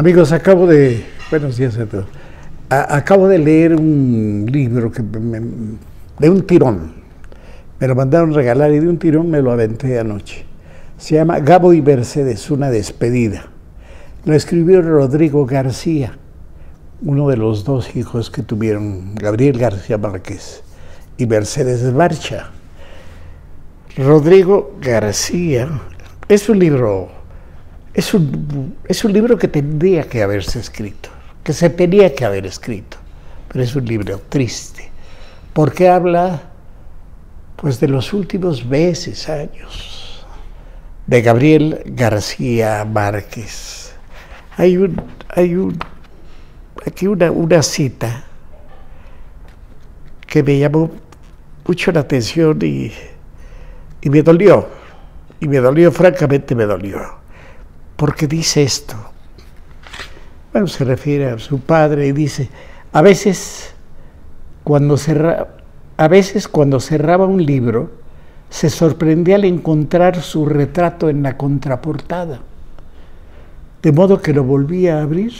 Amigos, acabo de. Buenos días a todos. Acabo de leer un libro de un tirón. Me lo mandaron regalar y de un tirón me lo aventé anoche. Se llama Gabo y Mercedes, una despedida. Lo escribió Rodrigo García, uno de los dos hijos que tuvieron Gabriel García Márquez y Mercedes Barcha. Rodrigo García es un libro, es un, es un libro que tendría que haberse escrito, que se tenía que haber escrito, pero es un libro triste, porque habla pues de los últimos meses, años, de Gabriel García Márquez. Hay un, hay un, aquí una, una cita que me llamó mucho la atención y, y me dolió. Y me dolió, francamente me dolió. Porque dice esto. Bueno, se refiere a su padre y dice, a veces cuando a veces cuando cerraba un libro, se sorprendía al encontrar su retrato en la contraportada. De modo que lo volvía a abrir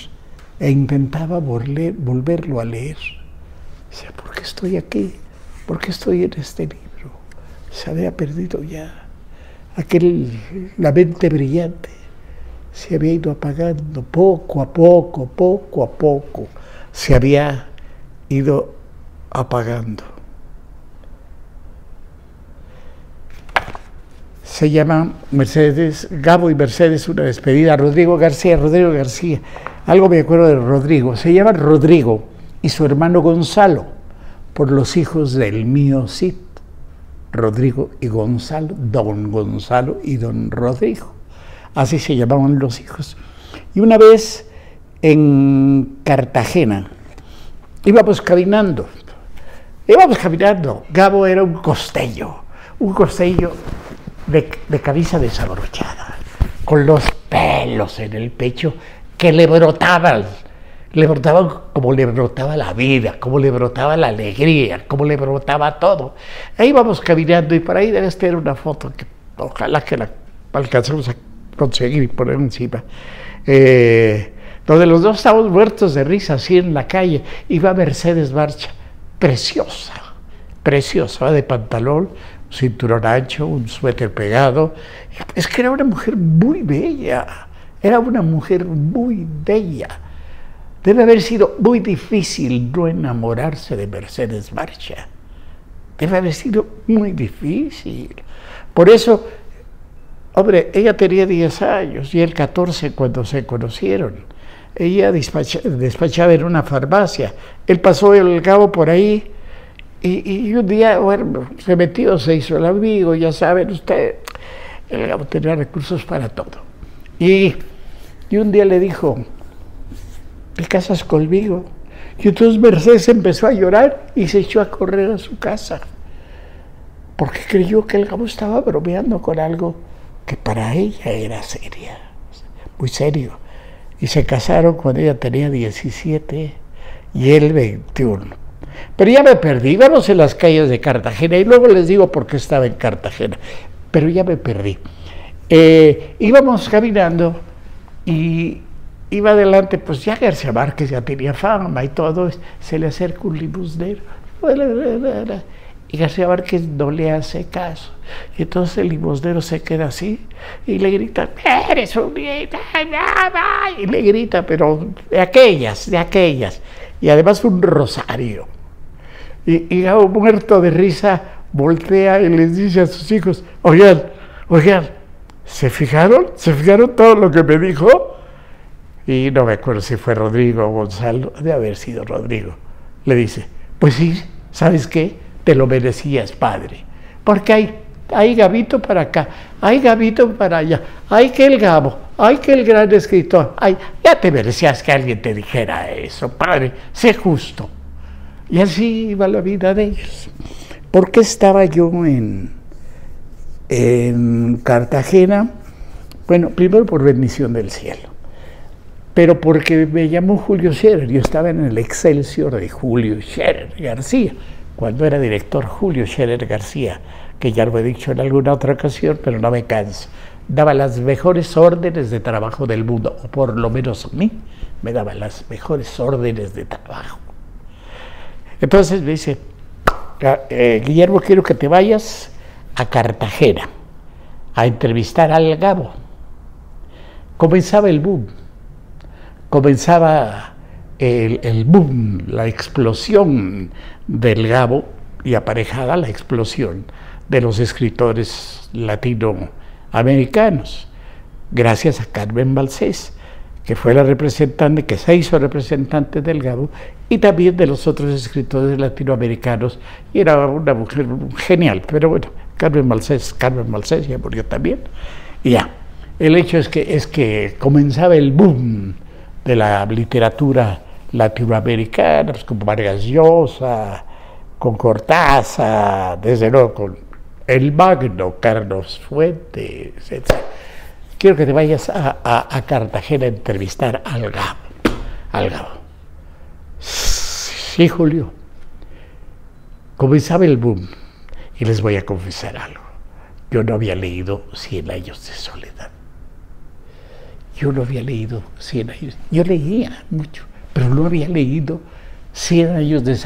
e intentaba volver, volverlo a leer. Dice, ¿por qué estoy aquí? ¿Por qué estoy en este libro? Se había perdido ya. Aquel, la mente brillante se había ido apagando poco a poco, poco a poco. Se había ido apagando. Se llama Mercedes, Gabo y Mercedes, una despedida. Rodrigo García, Rodrigo García. Algo me acuerdo de Rodrigo. Se llama Rodrigo y su hermano Gonzalo, por los hijos del mío Cid. Rodrigo y Gonzalo, don Gonzalo y don Rodrigo. Así se llamaban los hijos. Y una vez en Cartagena, íbamos caminando, íbamos caminando. Gabo era un costello, un costello de, de camisa desabrochada, con los pelos en el pecho que le brotaban, le brotaban como le brotaba la vida, como le brotaba la alegría, como le brotaba todo. Ahí íbamos caminando y por ahí debe estar una foto que ojalá que la alcancemos a conseguir poner encima. Eh, donde los dos estábamos muertos de risa así en la calle. Iba Mercedes Barcha, preciosa, preciosa, de pantalón, cinturón ancho, un suéter pegado. Es que era una mujer muy bella, era una mujer muy bella. Debe haber sido muy difícil no enamorarse de Mercedes Barcha. Debe haber sido muy difícil. Por eso, hombre, ella tenía 10 años y él 14 cuando se conocieron. Ella despacha- despachaba en una farmacia. Él pasó el cabo por ahí y, y un día, bueno, se metió, se hizo el amigo, ya saben ustedes, el cabo tenía recursos para todo. Y, y un día le dijo, ¿te casas conmigo? Y entonces Mercedes empezó a llorar y se echó a correr a su casa, porque creyó que el cabo estaba bromeando con algo que para ella era seria, muy serio. Y se casaron cuando ella tenía 17 y él 21. Pero ya me perdí, íbamos en las calles de Cartagena y luego les digo por qué estaba en Cartagena, pero ya me perdí. Eh, íbamos caminando y iba adelante, pues ya García Márquez ya tenía fama y todo, se le acerca un limosnero y García Márquez no le hace caso. Y entonces el limosnero se queda así y le grita, eres un idiota", y le grita, pero de aquellas, de aquellas. Y además un rosario. Y, y Gabo, muerto de risa, voltea y les dice a sus hijos, oigan, oigan, ¿se fijaron? ¿Se fijaron todo lo que me dijo? Y no me acuerdo si fue Rodrigo o Gonzalo, de haber sido Rodrigo. Le dice, pues sí, ¿sabes qué? Te lo merecías, padre. Porque hay, hay Gabito para acá, hay Gabito para allá, hay que el Gabo, hay que el gran escritor, hay, ya te merecías que alguien te dijera eso, padre, sé justo. Y así iba la vida de ellos. ¿Por qué estaba yo en, en Cartagena? Bueno, primero por bendición del cielo, pero porque me llamó Julio Scherer. Yo estaba en el Excelsior de Julio Scherer García, cuando era director Julio Scherer García, que ya lo he dicho en alguna otra ocasión, pero no me canso daba las mejores órdenes de trabajo del mundo, o por lo menos a mí me daba las mejores órdenes de trabajo. Entonces me dice, eh, Guillermo, quiero que te vayas a Cartagena a entrevistar al Gabo. Comenzaba el boom, comenzaba el, boom, la explosión del Gabo y aparejada la explosión de los escritores latinoamericanos, gracias a Carmen Balsés, que fue la representante, que se hizo representante del Gabo, y también de los otros escritores latinoamericanos, y era una mujer genial, pero bueno, Carmen Balsés, Carmen Balsés ya murió también, y ya. El hecho es que, es que comenzaba el boom de la literatura latinoamericana, pues, como Vargas Llosa, con Cortázar, desde luego con el Magno, Carlos Fuentes, etc. Quiero que te vayas a, Cartagena a entrevistar al Gabo. Al Gabo. Sí, Julio. Comenzaba el boom. Y les voy a confesar algo. Yo no había leído Cien años de soledad. Yo no había leído Cien años. Yo leía mucho, pero no había leído 100 años de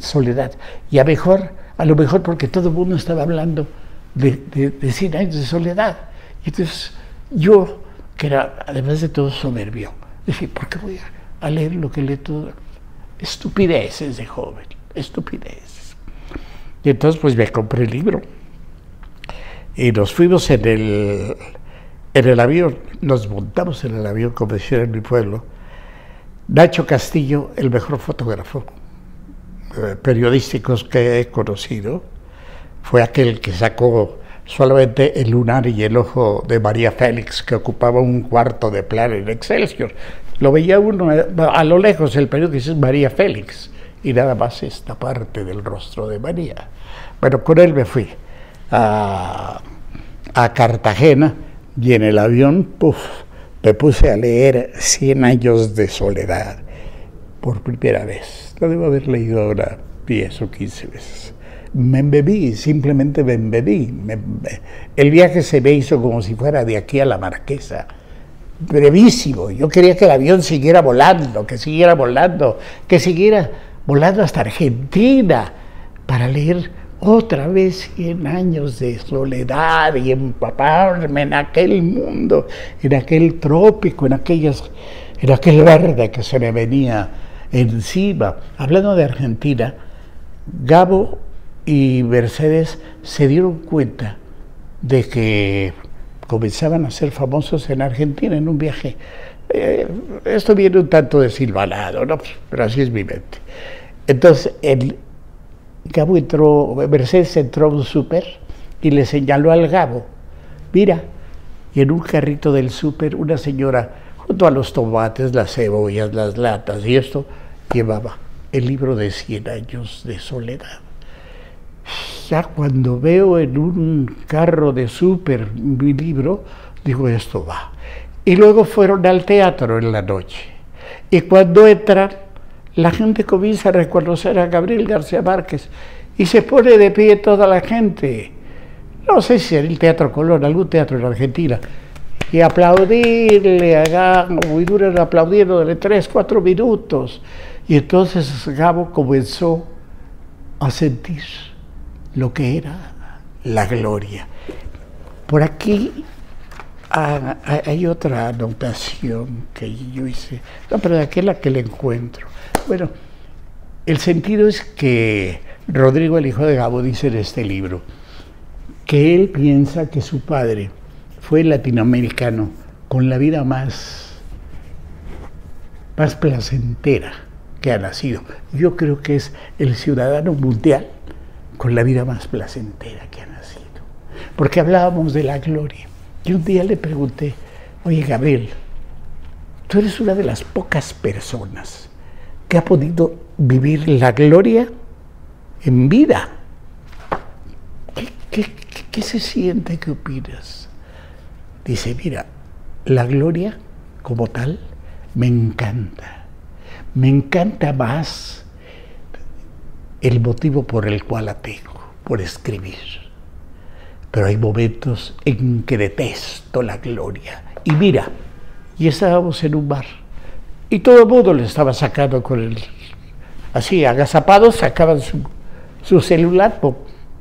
soledad. Y a, mejor, a lo mejor porque todo el mundo estaba hablando de, de, 100 años de soledad. Y entonces yo, que era además de todo soberbio, dije, ¿por qué voy a, leer lo que lee todo? Estupideces de joven, estupideces. Y entonces pues me compré el libro. Y nos fuimos en el, en el avión, nos montamos en el avión, como decía en mi pueblo, Nacho Castillo, el mejor fotógrafo eh, que he conocido, fue aquel que sacó solamente el lunar y el ojo de María Félix, que ocupaba un cuarto de plano en Excelsior. Lo veía uno eh, a lo lejos, el periódico dice María Félix, y nada más esta parte del rostro de María. Bueno, con él me fui a, a Cartagena y en el avión, puff, me puse a leer Cien años de soledad por primera vez. Lo debo haber leído ahora 10 o 15 veces. Me embebí, simplemente me embebí. el viaje se me hizo como si fuera de aquí a la Marquesa. Brevísimo. Yo quería que el avión siguiera volando, que siguiera volando, que siguiera volando hasta Argentina para leer otra vez 100 años de soledad y empaparme en aquel mundo, en aquel trópico, en, aquellas, en aquel verde que se me venía encima. Hablando de Argentina, Gabo y Mercedes se dieron cuenta de que comenzaban a ser famosos en Argentina en un viaje. Eh, esto viene un tanto desilvanado, ¿no? pero así es mi mente. Entonces, el, Gabo entró, Mercedes entró a un súper y le señaló al Gabo, mira, y en un carrito del súper una señora, junto a los tomates, las cebollas, las latas y esto, llevaba el libro de Cien años de soledad. Ya cuando veo en un carro de súper mi libro, digo, esto va. Y luego fueron al teatro en la noche. Y cuando entran, la gente comienza a reconocer a Gabriel García Márquez y se pone de pie toda la gente. No sé si en el Teatro Colón, algún teatro en Argentina. Y aplaudirle, a muy duro aplaudiéndole tres, cuatro minutos. Y entonces Gabo comenzó a sentir lo que era la gloria. Por aquí ah, hay otra anotación que yo hice, no, pero de aquella que le encuentro. Bueno, el sentido es que Rodrigo, el hijo de Gabo, dice en este libro que él piensa que su padre fue latinoamericano con la vida más, más placentera que ha nacido. Yo creo que es el ciudadano mundial con la vida más placentera que ha nacido. Porque hablábamos de la gloria. Y un día le pregunté, oye Gabriel, tú eres una de las pocas personas ha podido vivir la gloria en vida. ¿Qué, se siente? ¿Qué opinas? Dice, mira, la gloria como tal me encanta. Me encanta más el motivo por el cual la tengo, por escribir. pero hay momentos en que detesto la gloria. Y mira, y estábamos en un bar, y todo el mundo le estaba sacando con el, así, agazapados, sacaban su, su celular, pum,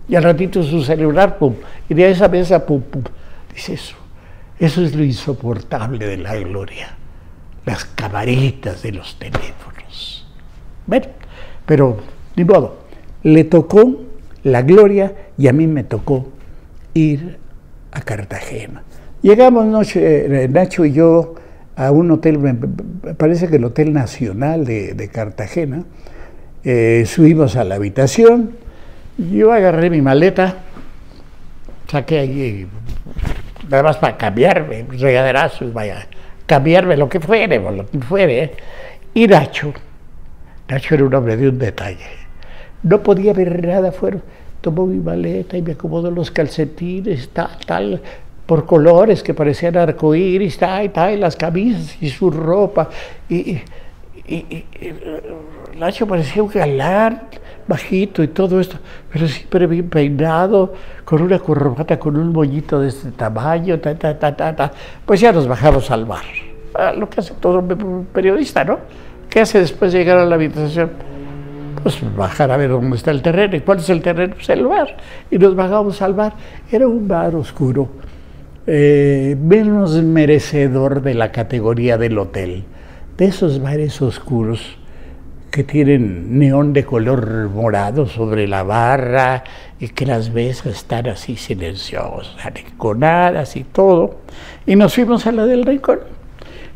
y al ratito su celular, pum, y de esa mesa, pum, pum. Dice eso, eso es lo insoportable de la gloria, las camaritas de los teléfonos. Bueno, pero ni modo, le tocó la gloria y a mí me tocó ir a Cartagena. Llegamos noche, eh, Nacho y yo a un hotel, parece que el Hotel Nacional de, Cartagena. Eh, subimos a la habitación, yo agarré mi maleta, saqué ahí, nada más para cambiarme, regaderazo, vaya, cambiarme lo que fuere, lo que fuere. Y Nacho, Nacho era un hombre de un detalle, no podía ver nada afuera tomó mi maleta y me acomodó los calcetines, tal, tal, por colores que parecían arcoíris, tal, tal, las camisas y su ropa. Y, y, Nacho parecía un galán, bajito y todo esto, pero siempre bien peinado, con una corbata, con un moñito de este tamaño, ta, ta, ta, ta, ta. Pues ya nos bajamos al bar. Lo que hace todo un periodista, ¿no? ¿Qué hace después de llegar a la habitación? pues bajar a ver dónde está el terreno. ¿Y cuál es el terreno? Pues el bar. Y nos bajamos al bar. Era un bar oscuro, eh, menos merecedor de la categoría del hotel. De esos bares oscuros que tienen neón de color morado sobre la barra y que las mesas están así silenciosas, arrinconadas y todo. Y nos fuimos a la del rincón.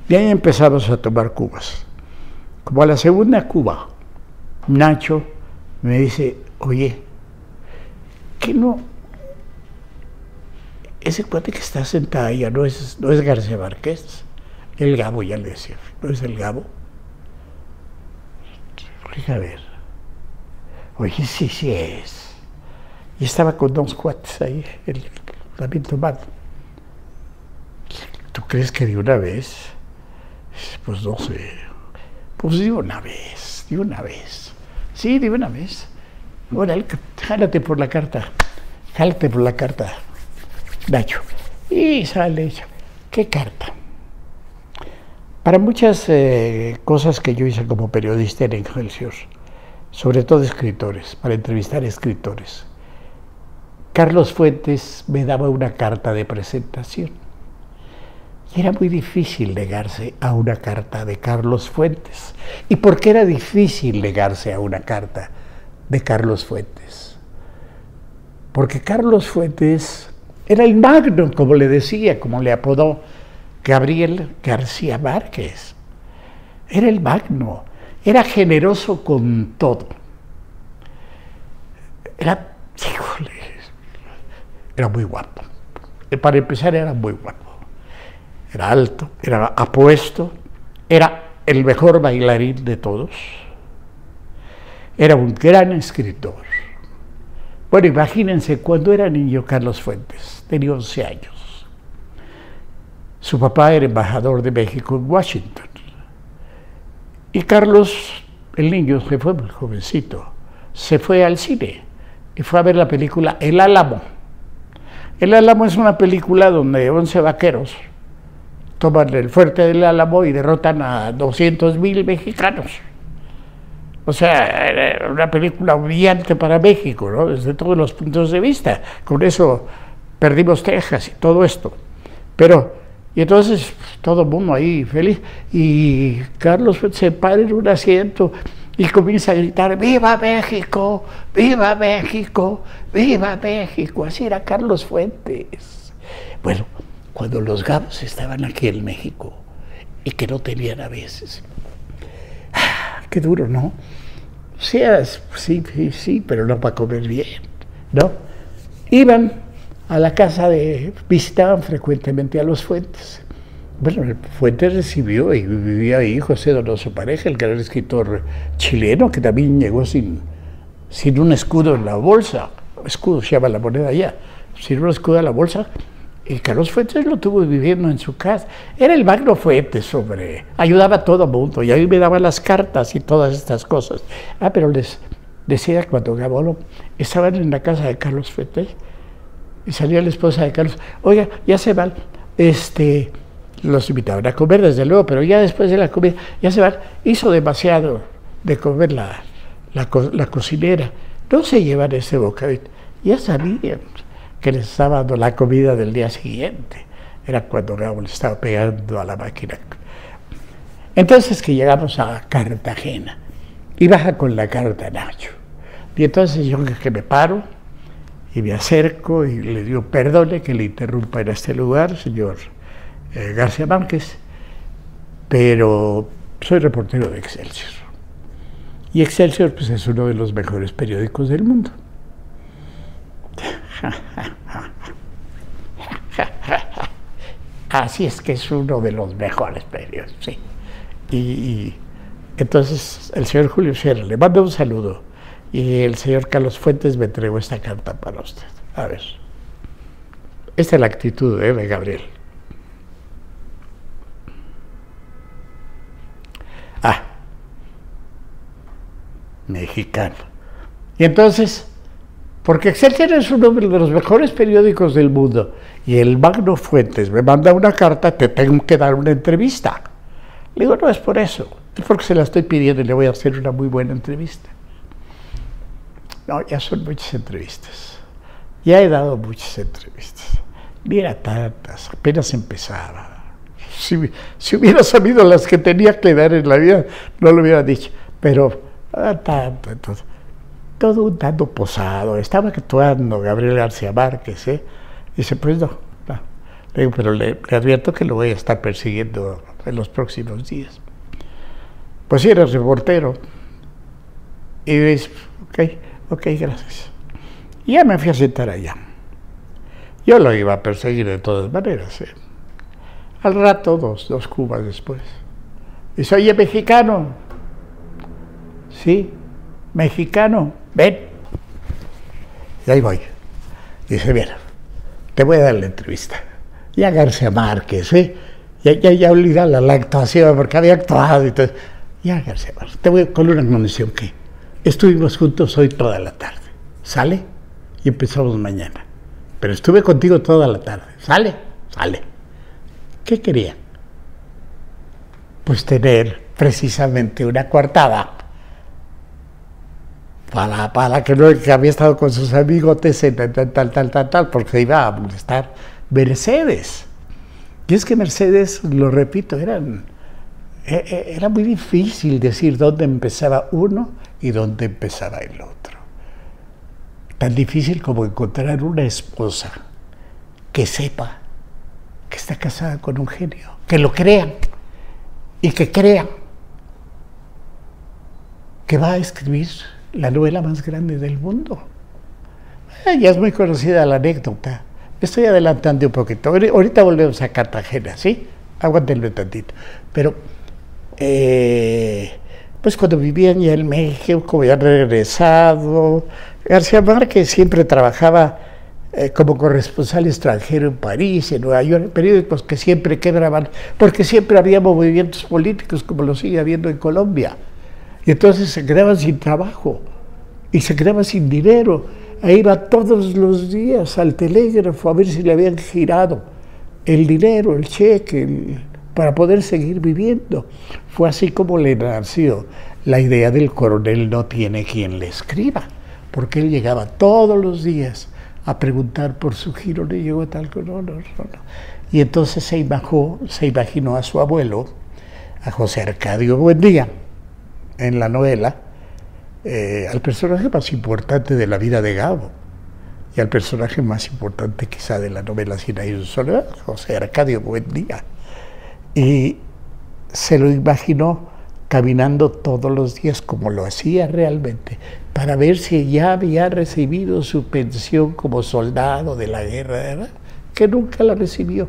Y ahí empezamos a tomar cubas. Como a la segunda cuba, Nacho me dice, oye, ¿qué no? Ese cuate que está sentado allá no es, no es García Márquez, el Gabo ya le decía, no es el Gabo. A ver, oye, sí, sí es. Y estaba con dos cuates ahí, el, también tomando. ¿Tú crees que de una vez? Pues no sé. Pues de una vez, de una vez. Sí, de una vez. Órale, jálate por la carta. Jálate por la carta, Nacho. Y sale. ¿Qué carta? Para muchas eh, cosas que yo hice como periodista en Excelsior, sobre todo escritores, para entrevistar escritores, Carlos Fuentes me daba una carta de presentación. Y era muy difícil negarse a una carta de Carlos Fuentes. ¿Y por qué era difícil negarse a una carta de Carlos Fuentes? Porque Carlos Fuentes era el magno, como le decía, como le apodó Gabriel García Márquez. Era el magno, era generoso con todo. Era, era muy guapo. Para empezar, era muy guapo era alto, era apuesto, era el mejor bailarín de todos, era un gran escritor. Bueno, imagínense, cuando era niño Carlos Fuentes, tenía 11 años. Su papá era embajador de México en Washington. Y Carlos, el niño, se fue muy jovencito, se fue al cine y fue a ver la película El Álamo. El Álamo es una película donde 11 vaqueros toman el fuerte del Álamo y derrotan a 200 mil mexicanos. O sea, era una película brillante para México, ¿no? Desde todos los puntos de vista. Con eso perdimos Texas y todo esto. Pero, y entonces todo el mundo ahí feliz. Y Carlos se para en un asiento y comienza a gritar, ¡Viva México! ¡Viva México! ¡Viva México! Así era Carlos Fuentes. Bueno, cuando los gabos estaban aquí en México y que no tenían a veces. Ah, qué duro, ¿no? Sí, sí, sí, pero no para comer bien, ¿no? Iban a la casa de, visitaban frecuentemente a los Fuentes. Bueno, Fuentes recibió y vivía ahí José Donoso Pareja, el gran escritor chileno, que también llegó sin, sin un escudo en la bolsa. Escudo se llama la moneda allá. Sin un escudo en la bolsa, y Carlos Fuentes lo tuvo viviendo en su casa. Era el magno Fuentes, hombre. Ayudaba a todo mundo. Y ahí me daba las cartas y todas estas cosas. Ah, pero les decía cuando Gabolo estaban en la casa de Carlos Fuentes, y salía la esposa de Carlos, oiga, ya se van, este, los invitaban a comer desde luego, pero ya después de la comida, ya se van, hizo demasiado de comer la, la, cocinera, no se llevan ese bocadito, ya sabían que les estaba dando la comida del día siguiente, era cuando Gabo le estaba pegando a la máquina. Entonces que llegamos a Cartagena, y baja con la carta Nacho, y entonces yo que me paro, y me acerco y le digo, perdone que le interrumpa en este lugar, señor eh, García Márquez, pero soy reportero de Excelsior. Y Excelsior pues, es uno de los mejores periódicos del mundo. Así es que es uno de los mejores periódicos, sí. Y, entonces el señor Julio Sierra le manda un saludo y el señor Carlos Fuentes me entregó esta carta para usted. A ver. Esta es la actitud ¿eh? de Gabriel. Ah, mexicano. Y entonces, porque Excelsior es uno de los mejores periódicos del mundo, y el Magno Fuentes me manda una carta, te tengo que dar una entrevista. Le digo, no es por eso, es porque se la estoy pidiendo y le voy a hacer una muy buena entrevista. No, ya son muchas entrevistas. Ya he dado muchas entrevistas. Mira tantas, apenas empezaba. Si, hubiera sabido las que tenía que dar en la vida, no lo hubiera dicho. Pero ah, tanto, entonces, todo un tanto posado. Estaba actuando Gabriel García Márquez, ¿eh? Dice, pues no, Le digo, pero le, le, advierto que lo voy a estar persiguiendo en los próximos días. Pues sí, era reportero. Y dice, ok, Ok, gracias. Y ya me fui a sentar allá. Yo lo iba a perseguir de todas maneras. ¿eh? Al rato, dos, dos cubas después. Dice, oye, mexicano. Sí, mexicano, ven. Y ahí voy. Dice, mira, te voy a dar la entrevista. Ya García Márquez, ¿eh? Ya, ya, ya la, la, actuación, porque había actuado y todo. Ya García Márquez, te voy con una condición que Estuvimos juntos hoy toda la tarde. ¿Sale? Y empezamos mañana. Pero estuve contigo toda la tarde. ¿Sale? Sale. ¿Qué quería? Pues tener precisamente una coartada para, para que no que había estado con sus amigotes tal, tal, tal, tal, tal, porque iba a molestar Mercedes. Y es que Mercedes, lo repito, eran, e, e, era muy difícil decir dónde empezaba uno y dónde empezará el otro. Tan difícil como encontrar una esposa que sepa que está casada con un genio, que lo crean y que crean que va a escribir la novela más grande del mundo. Ya es muy conocida la anécdota. estoy adelantando un poquito. Ahorita volvemos a Cartagena, ¿sí? Aguántenme tantito. Pero eh, pues cuando vivían ya en México, había regresado. García Márquez siempre trabajaba eh, como corresponsal extranjero en París, en Nueva York, periódicos que siempre quebraban, porque siempre había movimientos políticos como lo sigue habiendo en Colombia. Y entonces se quedaban sin trabajo y se quedaban sin dinero. E iba todos los días al telégrafo a ver si le habían girado el dinero, el cheque, para poder seguir viviendo. Fue así como le nació. La idea del coronel no tiene quien le escriba, porque él llegaba todos los días a preguntar por su giro, le llegó tal, no, no, no, Y entonces se imaginó, se imaginó a su abuelo, a José Arcadio Buendía, en la novela, eh, al personaje más importante de la vida de Gabo y al personaje más importante quizá de la novela Sin un Soledad, José Arcadio Buendía. Y se lo imaginó caminando todos los días como lo hacía realmente, para ver si ya había recibido su pensión como soldado de la guerra, que nunca la recibió,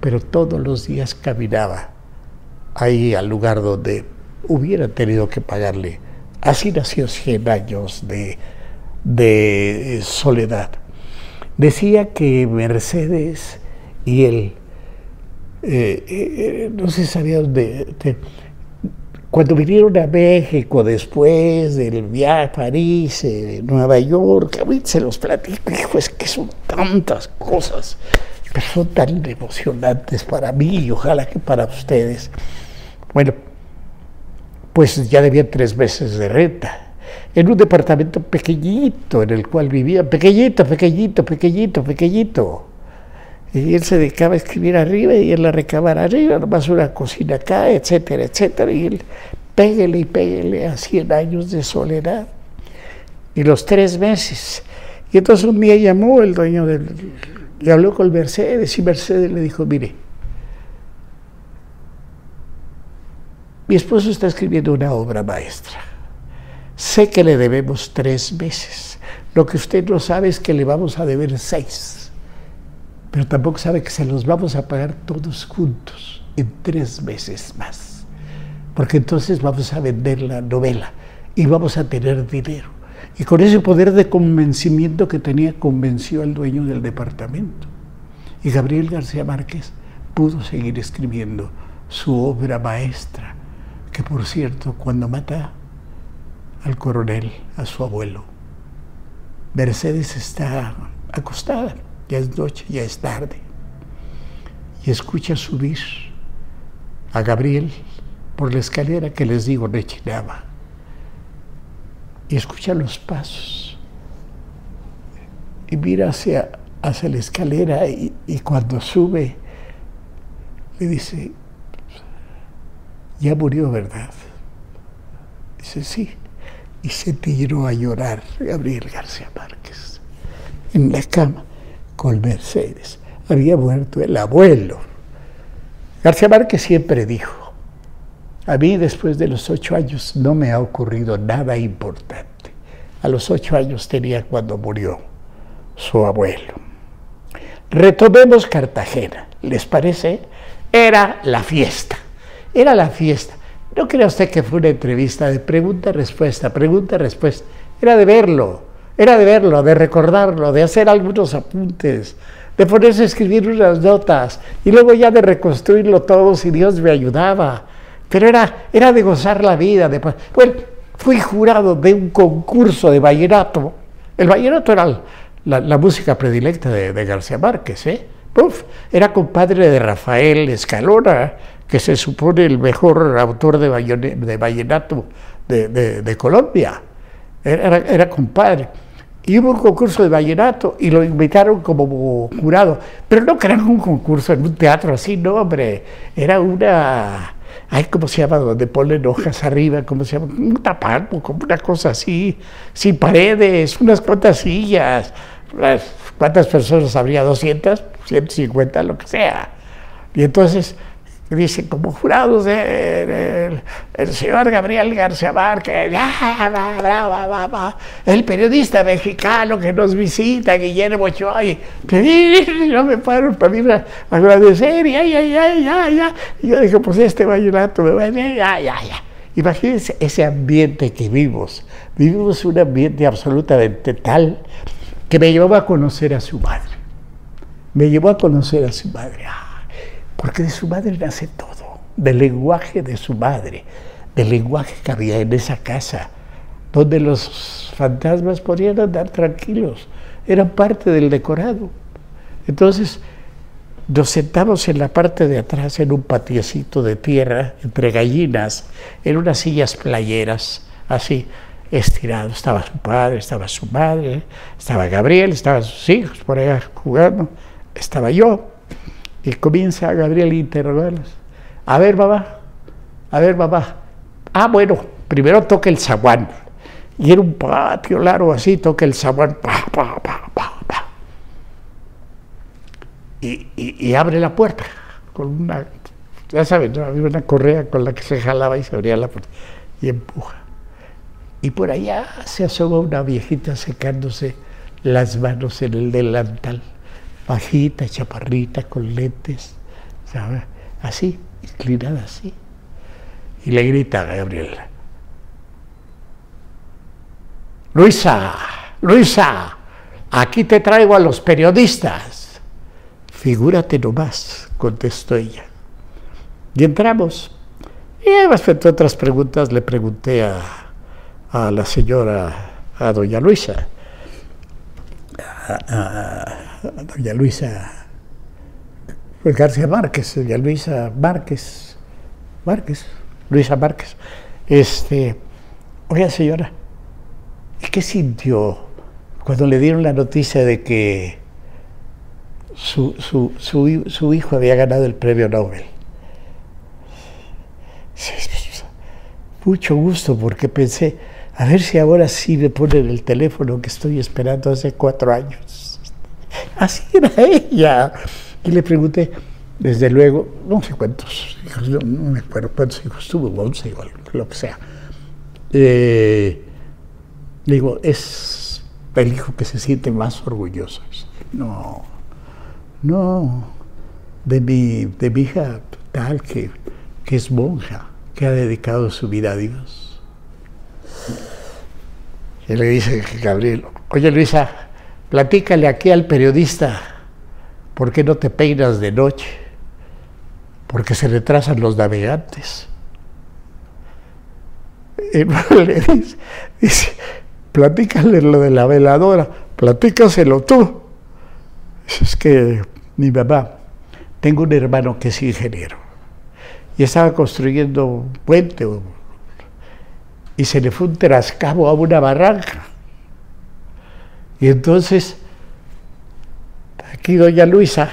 pero todos los días caminaba ahí al lugar donde hubiera tenido que pagarle. Así nació 100 años de, de soledad. Decía que Mercedes y él eh, eh, no se sabía dónde, cuando vinieron a México después del viaje a París, eh, Nueva York, a mí se los platico, hijo, es que son tantas cosas, pero son tan emocionantes para mí y ojalá que para ustedes. Bueno, pues ya debían tres meses de renta en un departamento pequeñito en el cual vivía, pequeñito, pequeñito, pequeñito, pequeñito. Y él se dedicaba a escribir arriba y él la recabara arriba, nomás una cocina acá, etcétera, etcétera. Y él péguele y péguele a 100 años de soledad. Y los tres meses. Y entonces un día llamó el dueño del. y habló con Mercedes y Mercedes le dijo: Mire, mi esposo está escribiendo una obra maestra. Sé que le debemos tres meses. Lo que usted no sabe es que le vamos a deber seis. Pero tampoco sabe que se los vamos a pagar todos juntos en tres meses más. Porque entonces vamos a vender la novela y vamos a tener dinero. Y con ese poder de convencimiento que tenía, convenció al dueño del departamento. Y Gabriel García Márquez pudo seguir escribiendo su obra maestra, que por cierto, cuando mata al coronel, a su abuelo. Mercedes está acostada, ya es noche, ya es tarde, y escucha subir a Gabriel por la escalera que les digo rechinaba, y escucha los pasos, y mira hacia, hacia la escalera, y, y cuando sube, le dice, ya murió, ¿verdad? Dice, sí. Y se tiró a llorar Gabriel García Márquez en la cama con Mercedes. Había muerto el abuelo. García Márquez siempre dijo, a mí después de los ocho años no me ha ocurrido nada importante. A los ocho años tenía cuando murió su abuelo. Retomemos Cartagena, ¿les parece? Era la fiesta, era la fiesta. No crea usted que fue una entrevista de pregunta-respuesta, pregunta-respuesta. Era de verlo, era de verlo, de recordarlo, de hacer algunos apuntes, de ponerse a escribir unas notas y luego ya de reconstruirlo todo si Dios me ayudaba. Pero era, era de gozar la vida. De, bueno, fui jurado de un concurso de vallenato. El vallenato era la, música predilecta de, de García Márquez, ¿eh? Uf, era compadre de Rafael Escalona, que se supone el mejor autor de, de vallenato de, Colombia. Era, compadre. Y hubo un concurso de vallenato y lo invitaron como jurado. Pero no crean un concurso en un teatro así, no, hombre. Era una. Ay, ¿cómo se llama? Donde ponen hojas arriba, ¿cómo se llama? Un taparmo, como una cosa así, sin paredes, unas cuantas sillas. ¿Cuántas personas habría? ¿200? ¿150? Lo que sea. Y entonces dice como jurados el, señor Gabriel García Márquez, el periodista mexicano que nos visita, Guillermo Ochoa, y no me paro para mí agradecer, y ay, ay, ay, ay, Y yo dije, pues este vallenato me va a ya, ya, ya. Imagínense ese ambiente que vivimos. Vivimos un ambiente absolutamente tal que me llevó a conocer a su madre. Me llevó a conocer a su madre. Porque de su madre nace todo, del lenguaje de su madre, del lenguaje que había en esa casa, donde los fantasmas podían andar tranquilos, eran parte del decorado. Entonces, nos sentamos en la parte de atrás, en un patiecito de tierra, entre gallinas, en unas sillas playeras, así, estirado. Estaba su padre, estaba su madre, estaba Gabriel, estaban sus hijos por allá jugando, estaba yo. Y comienza Gabriel a interrogarlos. A ver, papá, a ver, papá. Ah, bueno, primero toca el zaguán. Y era un patio largo así, toca el zaguán. Pa, pa, pa, pa, pa. Y, y, abre la puerta con una, ya saben, había una correa con la que se jalaba y se abría la puerta. Y empuja. Y por allá se asoma una viejita secándose las manos en el delantal bajita, chaparrita, con lentes, ¿sabes? Así, inclinada así. Y le grita a Gabriela, Luisa, Luisa, aquí te traigo a los periodistas. Figúrate nomás, contestó ella. Y entramos. Y respecto a otras preguntas le pregunté a, la señora, a doña Luisa, doña Luisa pues García Márquez, doña Luisa Márquez, Márquez, Luisa Márquez, este, oiga señora, ¿qué sintió cuando le dieron la noticia de que su, su, su, su hijo había ganado el premio Nobel? Mucho gusto porque pensé, a ver si ahora sí me ponen el teléfono que estoy esperando hace cuatro años. Así era ella. Y le pregunté, desde luego, no sé cuántos hijos, no, me acuerdo cuántos hijos tuvo, once o lo que sea. Eh, le digo, es el hijo que se siente más orgulloso. No, no, de mi, de mi hija tal que, que es monja, que ha dedicado su vida a Dios y le dice Gabriel, oye Luisa, platícale aquí al periodista, ¿por qué no te peinas de noche? Porque se retrasan los navegantes. Y le dice, dice, platícale lo de la veladora, platícaselo tú. Es que mi mamá, tengo un hermano que es ingeniero y estaba construyendo un puente, y se le fue un trascabo a una barranca. Y entonces, aquí doña Luisa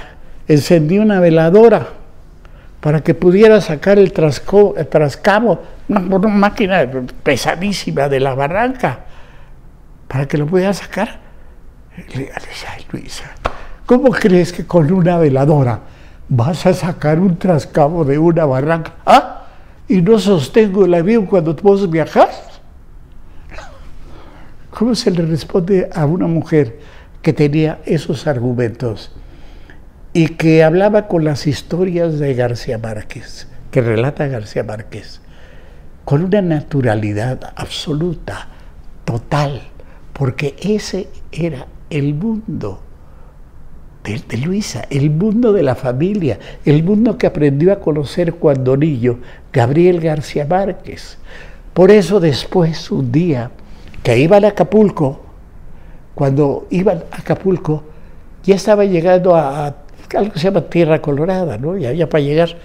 encendió una veladora para que pudiera sacar el, trascabo, una, una, máquina pesadísima de la barranca, para que lo pudiera sacar. Le dije, ay Luisa, ¿cómo crees que con una veladora vas a sacar un trascabo de una barranca? ¿Ah? y no sostengo el avión cuando vos viajas? ¿Cómo se le responde a una mujer que tenía esos argumentos y que hablaba con las historias de García Márquez, que relata García Márquez, con una naturalidad absoluta, total, porque ese era el mundo de, Luisa, el mundo de la familia, el mundo que aprendió a conocer cuando niño Gabriel García Márquez. Por eso después, un día, que iban a Acapulco, cuando iban a Acapulco, ya estaba llegando a, algo que se llama Tierra Colorada, ¿no? Y había para llegar,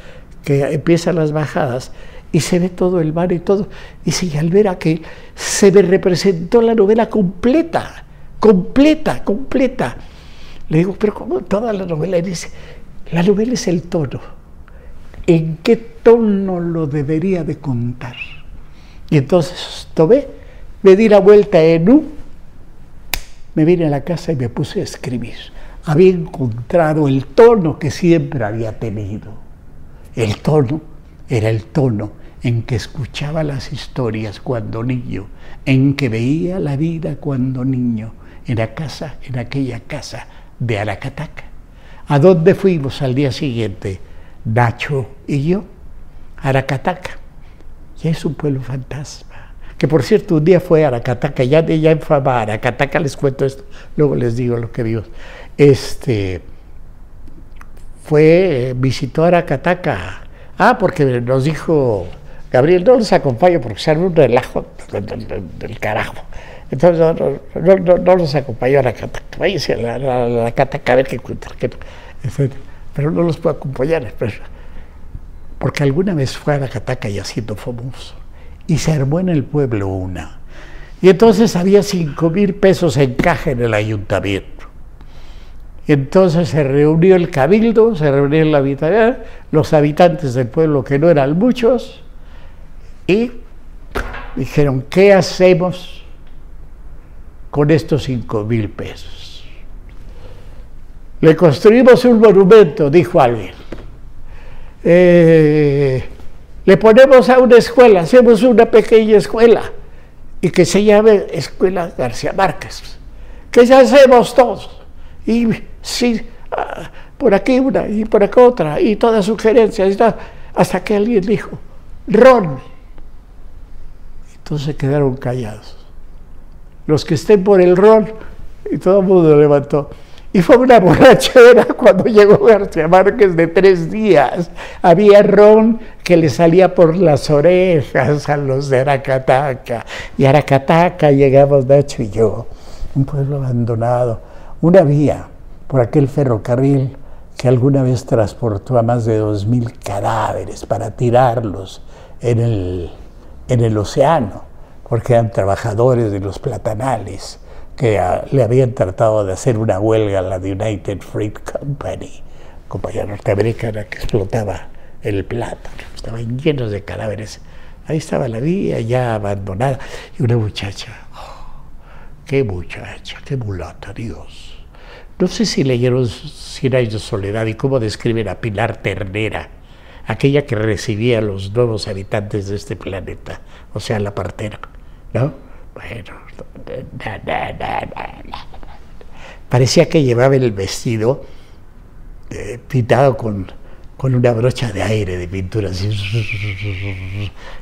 que empiezan las bajadas, y se ve todo el mar y todo. Dice, y al ver aquel, se me representó la novela completa, completa, completa. Le digo, pero como toda la novela? Y dice, la novela es el tono. ¿En qué tono lo debería de contar? Y entonces tomé, me di la vuelta en U, me vine a la casa y me puse a escribir. Había encontrado el tono que siempre había tenido. El tono era el tono en que escuchaba las historias cuando niño, en que veía la vida cuando niño, en la casa, en aquella casa de Aracataca. ¿A dónde fuimos al día siguiente? Nacho y yo, Aracataca. Y es un pueblo fantasma. Que por cierto, un día fue a Aracataca, ya ya en fama Aracataca, les cuento esto, luego les digo lo que vimos. Este, fue, visitó Aracataca. Ah, porque nos dijo Gabriel, no los acompaño porque se un relajo del carajo. Entonces no, los acompañó a la cataca, váyase a la, la, a ver qué encuentra, pero no los puedo acompañar, porque alguna vez fue a la cataca ya siendo famoso, y se armó en el pueblo una. Y entonces había cinco mil pesos en caja en el ayuntamiento. Entonces se reunió el cabildo, se reunió la habitación, los habitantes del pueblo, que no eran muchos, y dijeron, ¿qué hacemos? con estos cinco mil pesos. Le construimos un monumento, dijo alguien. Eh, le ponemos a una escuela, hacemos una pequeña escuela y que se llame Escuela García Márquez. Que ya hacemos todos. Y sí, ah, por aquí una y por acá otra, y todas sugerencias, hasta que alguien dijo, Ron. Entonces quedaron callados los que estén por el rol. Y todo el mundo levantó. Y fue una borrachera cuando llegó García Márquez de tres días. Había ron que le salía por las orejas a los de Aracataca. Y Aracataca llegamos Nacho y yo, un pueblo abandonado, una vía por aquel ferrocarril que alguna vez transportó a más de dos mil cadáveres para tirarlos en el, en el océano, porque eran trabajadores de los platanales que ah, le habían tratado de hacer una huelga a la United Freight Company, compañía norteamericana que explotaba el plátano. Estaban llenos de cadáveres. Ahí estaba la vía ya abandonada y una muchacha. Oh, qué muchacha, qué mulata, Dios. No sé si leyeron Cien años de soledad y cómo describen a Pilar Ternera, aquella que recibía a los nuevos habitantes de este planeta, o sea, la partera, ¿no? Bueno, parecía que llevaba el vestido eh, pintado con, con una brocha de aire de pintura, así,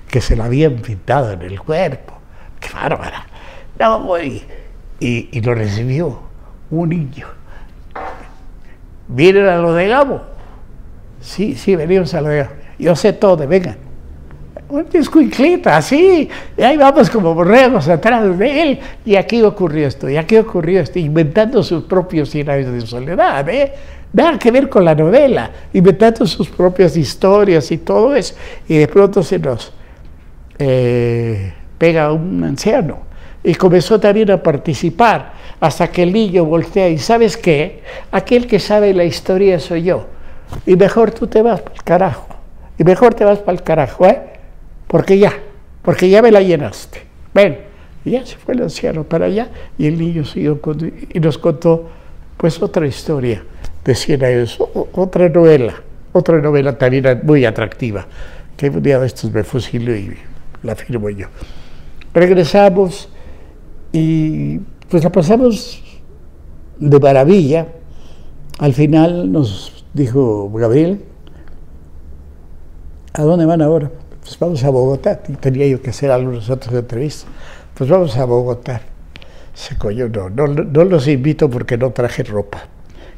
que se la habían pintado en el cuerpo. ¡Qué bárbara! No, y, y, lo recibió un niño. ¿Vienen a lo de Gabo? Sí, sí, venimos a lo de Gabo. Yo sé todo, vengan un escuinclita, así, y ahí vamos como borregos atrás de él, y aquí ocurrió esto, y aquí ocurrió esto, inventando sus propios cien de soledad, ¿eh? Nada que ver con la novela, inventando sus propias historias y todo eso, y de pronto se nos eh, pega un anciano, y comenzó también a participar, hasta que el niño voltea, y ¿sabes qué? Aquel que sabe la historia soy yo, y mejor tú te vas para el carajo, y mejor te vas para el carajo, ¿eh? Porque ya, porque ya me la llenaste. Ven, y ya se fue el anciano para allá y el niño siguió y nos contó pues otra historia de cien años, otra novela, otra novela también muy atractiva, que un día de estos me fusiló y la firmo yo. Regresamos y pues la pasamos de maravilla. Al final nos dijo Gabriel, ¿a dónde van ahora? Pues vamos a Bogotá. Tenía yo que hacer algunos otros entrevistas. Pues vamos a Bogotá. Se coño, no, no, los invito porque no traje ropa.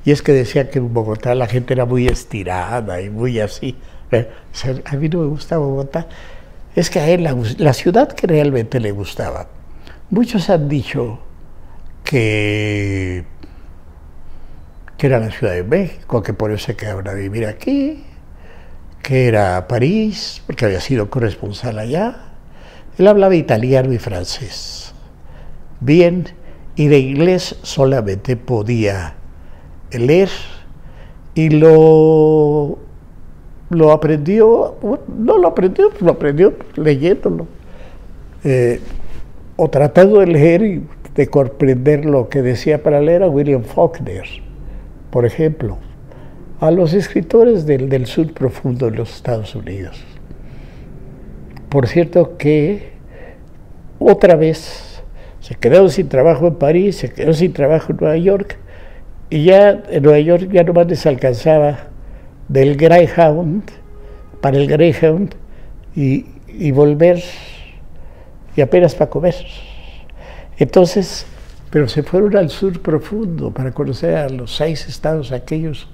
Y es que decía que en Bogotá la gente era muy estirada y muy así. ¿eh? A mí no me gusta Bogotá. Es que a él la, la ciudad que realmente le gustaba. Muchos han dicho que, que era la Ciudad de México, que por eso se quedaron a vivir aquí, que era París, porque había sido corresponsal allá. Él hablaba italiano y francés. Bien, y de inglés solamente podía leer y lo, lo aprendió, no lo aprendió, lo aprendió leyéndolo, eh, o tratando de leer y de comprender lo que decía para leer a William Faulkner, por ejemplo a los escritores del, del sur profundo de los Estados Unidos. Por cierto que otra vez se quedó sin trabajo en París, se quedó sin trabajo en Nueva York, y ya en Nueva York ya nomás les alcanzaba del Greyhound, para el Greyhound, y, y volver, y apenas para comer. Entonces, pero se fueron al sur profundo para conocer a los seis estados aquellos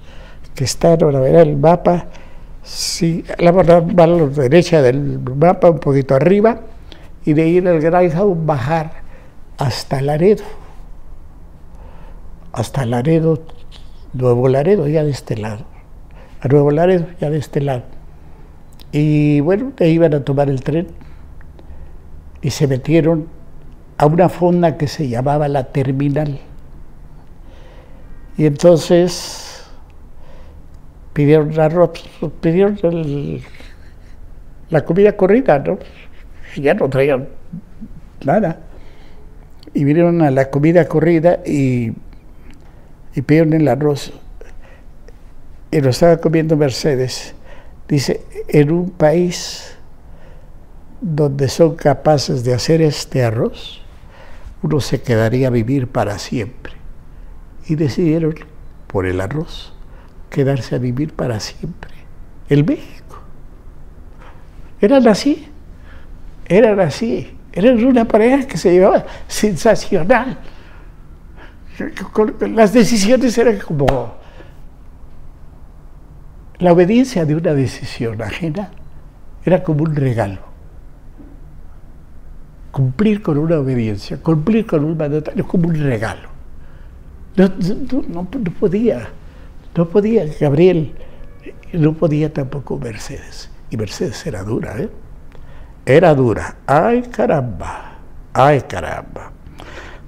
que está ahora ver el mapa, si la va a la derecha del mapa, un poquito arriba, y de ir al Greyhound bajar hasta Laredo, hasta Laredo, Nuevo Laredo, ya de este lado, a Nuevo Laredo, ya de este lado. Y bueno, ahí iban a tomar el tren y se metieron a una fonda que se llamaba la terminal. Y entonces pidieron arroz, pidieron la comida corrida, ¿no? ya no traían nada. Y vinieron a la comida corrida y, y pidieron el arroz. Y lo estaba comiendo Mercedes. Dice, en un país donde son capaces de hacer este arroz, uno se quedaría a vivir para siempre. Y decidieron por el arroz quedarse a vivir para siempre. El México. Eran así, eran así, eran una pareja que se llevaba sensacional. las decisiones eran como la obediencia de una decisión ajena era como un regalo. Cumplir con una obediencia, cumplir con un mandato, era como un regalo. No, podía, no podía Gabriel, no podía tampoco Mercedes. Y Mercedes era dura, ¿eh? Era dura. Ay caramba, ay caramba.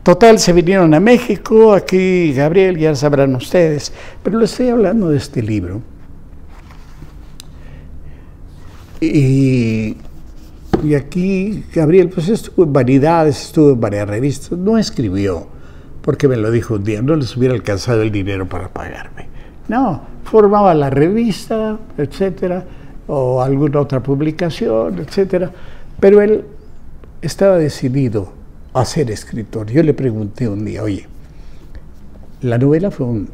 Total, se vinieron a México, aquí Gabriel, ya sabrán ustedes, pero le estoy hablando de este libro. Y, y aquí Gabriel, pues estuvo en Vanidades, estuvo en varias revistas, no escribió, porque me lo dijo un día, no les hubiera alcanzado el dinero para pagarme. No, formaba la revista, etcétera, o alguna otra publicación, etcétera, pero él estaba decidido a ser escritor. Yo le pregunté un día, oye, la novela fue un,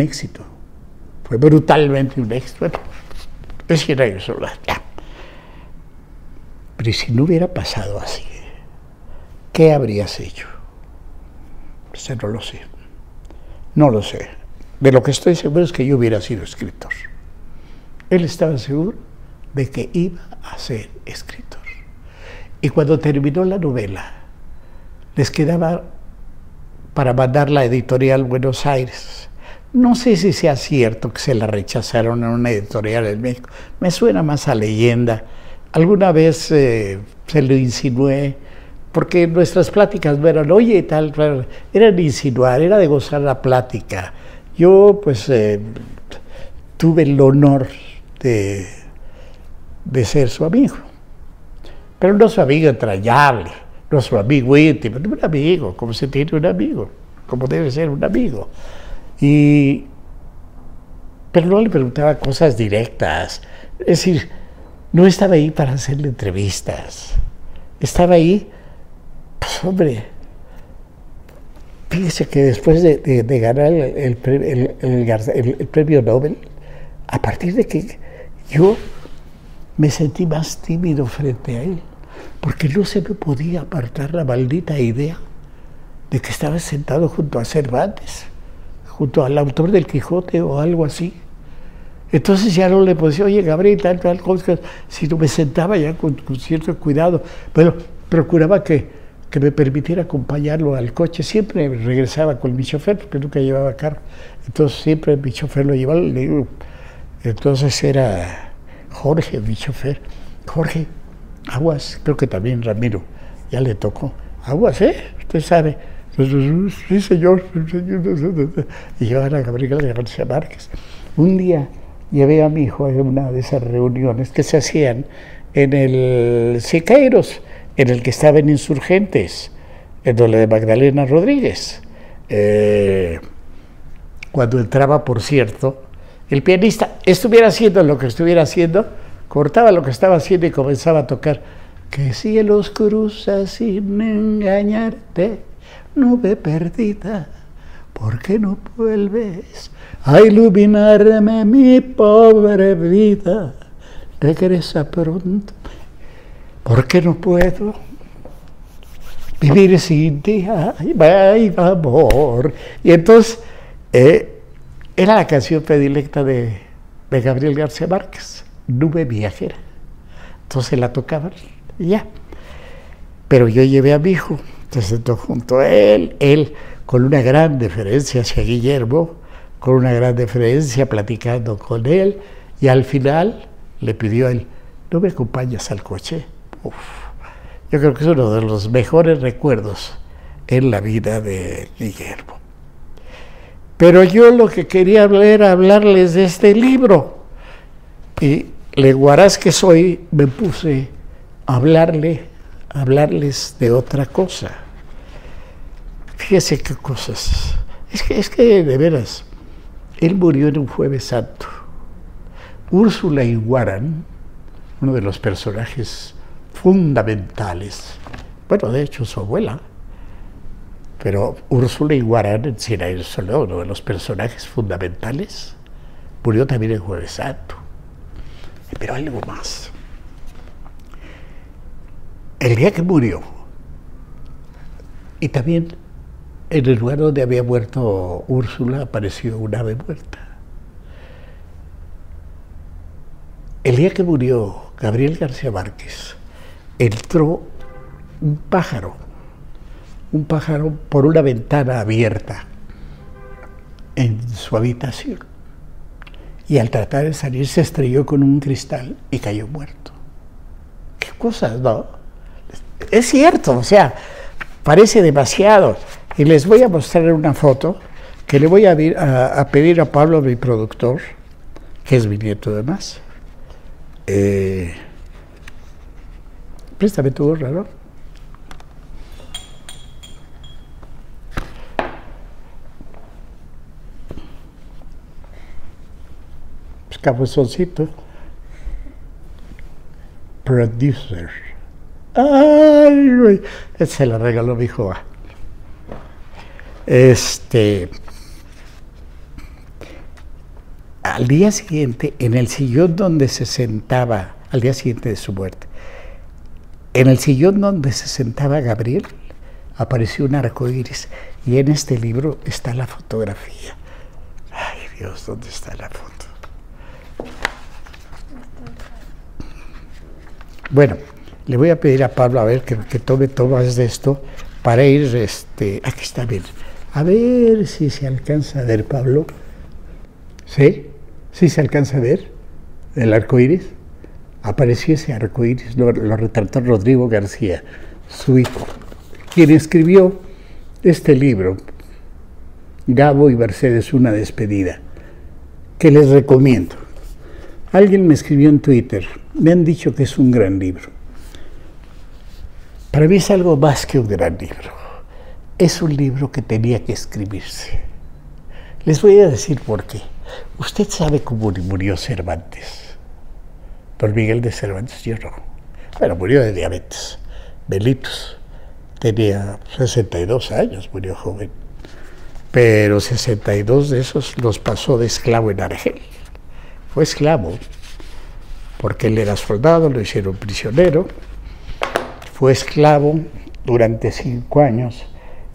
éxito, fue brutalmente un éxito. Es que. Pero si no hubiera pasado así, ¿qué habrías hecho? Pues no lo sé. No lo sé. De lo que estoy seguro es que yo hubiera sido escritor. Él estaba seguro de que iba a ser escritor. Y cuando terminó la novela, les quedaba para mandar la editorial Buenos Aires. No sé si sea cierto que se la rechazaron en una editorial en México. Me suena más a leyenda Alguna vez eh, se lo insinué, porque nuestras pláticas no eran, oye, tal, eran insinuar, era de gozar la plática. Yo, pues, eh, tuve el honor de, de ser su amigo, pero no su amigo entrañable, no su amigo íntimo, un amigo, como se tiene un amigo, como debe ser un amigo. Y, pero no le preguntaba cosas directas, es decir, no estaba ahí para hacerle entrevistas. Estaba ahí, pues hombre, fíjese que después de, ganar el, premio Nobel, a partir de que yo me sentí más tímido frente a él, porque no se me podía apartar la maldita idea de que estaba sentado junto a Cervantes, junto al autor del Quijote o algo así. Entonces ya no le decir, oye Gabriel, tal, tal cosa, sino me sentaba ya con, cierto cuidado, pero procuraba que, que, me permitiera acompañarlo al coche. Siempre regresaba con mi chofer, porque nunca llevaba carro. Entonces siempre mi chofer lo llevaba. Le digo, entonces era Jorge, mi chofer. Jorge, aguas, creo que también Ramiro, ya le tocó. Aguas, ¿eh? Usted sabe. Sí, señor. Y llevaban a Gabriel García Márquez. Un día llevé a mi hijo a una de esas reuniones que se hacían en el Siqueiros, en el que estaban insurgentes, en donde de Magdalena Rodríguez. Eh, cuando entraba, por cierto, el pianista estuviera haciendo lo que estuviera haciendo, cortaba lo que estaba haciendo y comenzaba a tocar. Que cielos cruzas sin engañarte, nube perdida, ¿por qué no vuelves? a iluminarme mi pobre vida. Regresa pronto. ¿Por qué no puedo vivir sin ti? Ay, amor. Y entonces eh, era la canción predilecta de, de Gabriel García Márquez, Nube Viajera. Entonces la tocaban y ya. Pero yo llevé a mi hijo, se sentó junto a él, él con una gran deferencia hacia Guillermo, con una gran deferencia, platicando con él, y al final le pidió a él, ¿no me acompañas al coche? Yo creo que es uno de los mejores recuerdos en la vida de Guillermo. Pero yo lo que quería era hablarles de este libro. Y leguarás que soy, me puse a hablarle, hablarles de otra cosa. Fíjese qué cosas. Es que, es que de veras, él murió en un jueves santo. Úrsula Iguaran, uno de los personajes fundamentales, bueno, de hecho su abuela, pero Úrsula Iguarán en Sinaí solo uno de los personajes fundamentales, murió también en jueves santo. Pero algo más. El día que murió, y también en el lugar donde había muerto Úrsula apareció un ave muerta. El día que murió Gabriel García Márquez, entró un pájaro, un pájaro por una ventana abierta en su habitación. Y al tratar de salir se estrelló con un cristal y cayó muerto. ¿Qué cosas, no? Es cierto, o sea, parece demasiado. Y les voy a mostrar una foto que le voy a, pedir a Pablo, mi productor, que es mi nieto además. Eh, préstame tu gorra, ¿no? Pues cabezoncito. Producer. Ay, güey. Se lo regaló mi hijo. Este. Al día siguiente, en el sillón donde se sentaba, al día siguiente de su muerte, en el sillón donde se sentaba Gabriel, apareció un arco iris. Y en este libro está la fotografía. Ay, Dios, ¿dónde está la foto? Bueno, le voy a pedir a Pablo a ver que, tome tomas de esto para ir, este, aquí está bien. A ver si se alcanza a ver, Pablo. ¿Sí? ¿Sí se alcanza a ver el arco iris? Apareció ese arco iris, lo, retrató Rodrigo García, su hijo, quien escribió este libro, Gabo y Mercedes, una despedida, que les recomiendo. Alguien me escribió en Twitter, me han dicho que es un gran libro. Para mí es algo más que un gran libro. Es un libro que tenía que escribirse. Les voy a decir por qué. Usted sabe cómo murió Cervantes por Miguel de Cervantes, no. Bueno, murió de diabetes, Belitos. Tenía 62 años, murió joven. Pero 62 de esos los pasó de esclavo en Argel. Fue esclavo, porque él era soldado, lo hicieron prisionero. Fue esclavo durante cinco años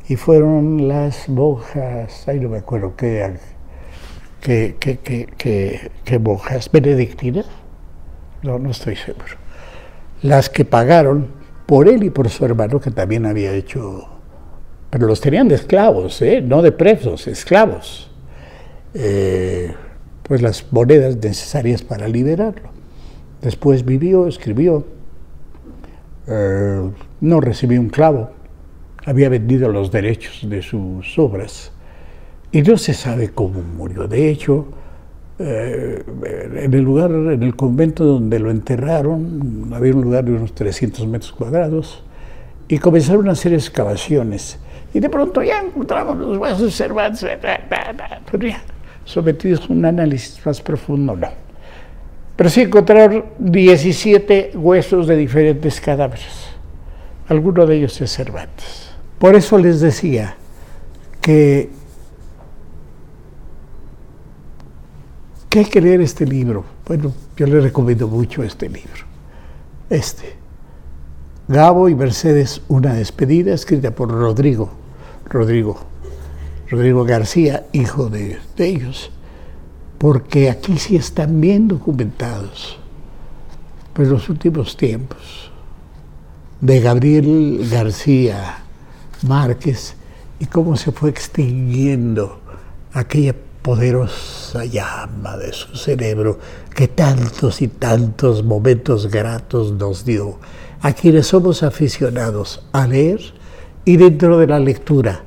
y fueron las monjas, ahí no me acuerdo qué, qué, qué, qué, qué monjas, benedictinas no, no estoy seguro. Las que pagaron por él y por su hermano, que también había hecho, pero los tenían de esclavos, ¿eh? no de presos, esclavos, eh, pues las monedas necesarias para liberarlo. Después vivió, escribió, eh, no recibió un clavo, había vendido los derechos de sus obras y no se sabe cómo murió. De hecho, eh, en el lugar, en el convento donde lo enterraron, había un lugar de unos 300 metros cuadrados, y comenzaron a hacer excavaciones. Y de pronto ya encontramos los huesos Cervantes, pero ya sometidos a un análisis más profundo, no. Pero sí encontraron 17 huesos de diferentes cadáveres. Alguno de ellos es Cervantes. Por eso les decía que hay que leer este libro? Bueno, yo le recomiendo mucho este libro. Este. Gabo y Mercedes, una despedida, escrita por Rodrigo, Rodrigo, Rodrigo García, hijo de, de ellos. Porque aquí sí están bien documentados, pues los últimos tiempos, de Gabriel García Márquez y cómo se fue extinguiendo aquella poderosa llama de su cerebro que tantos y tantos momentos gratos nos dio a quienes somos aficionados a leer y dentro de la lectura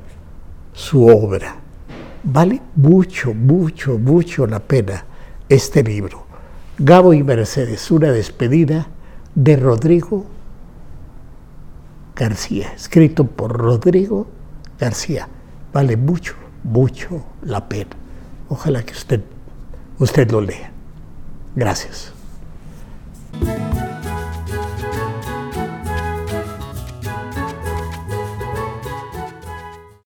su obra. Vale mucho, mucho, mucho la pena este libro. Gabo y Mercedes, una despedida de Rodrigo García, escrito por Rodrigo García. Vale mucho, mucho la pena. Ojalá que usted, usted lo lea. Gracias.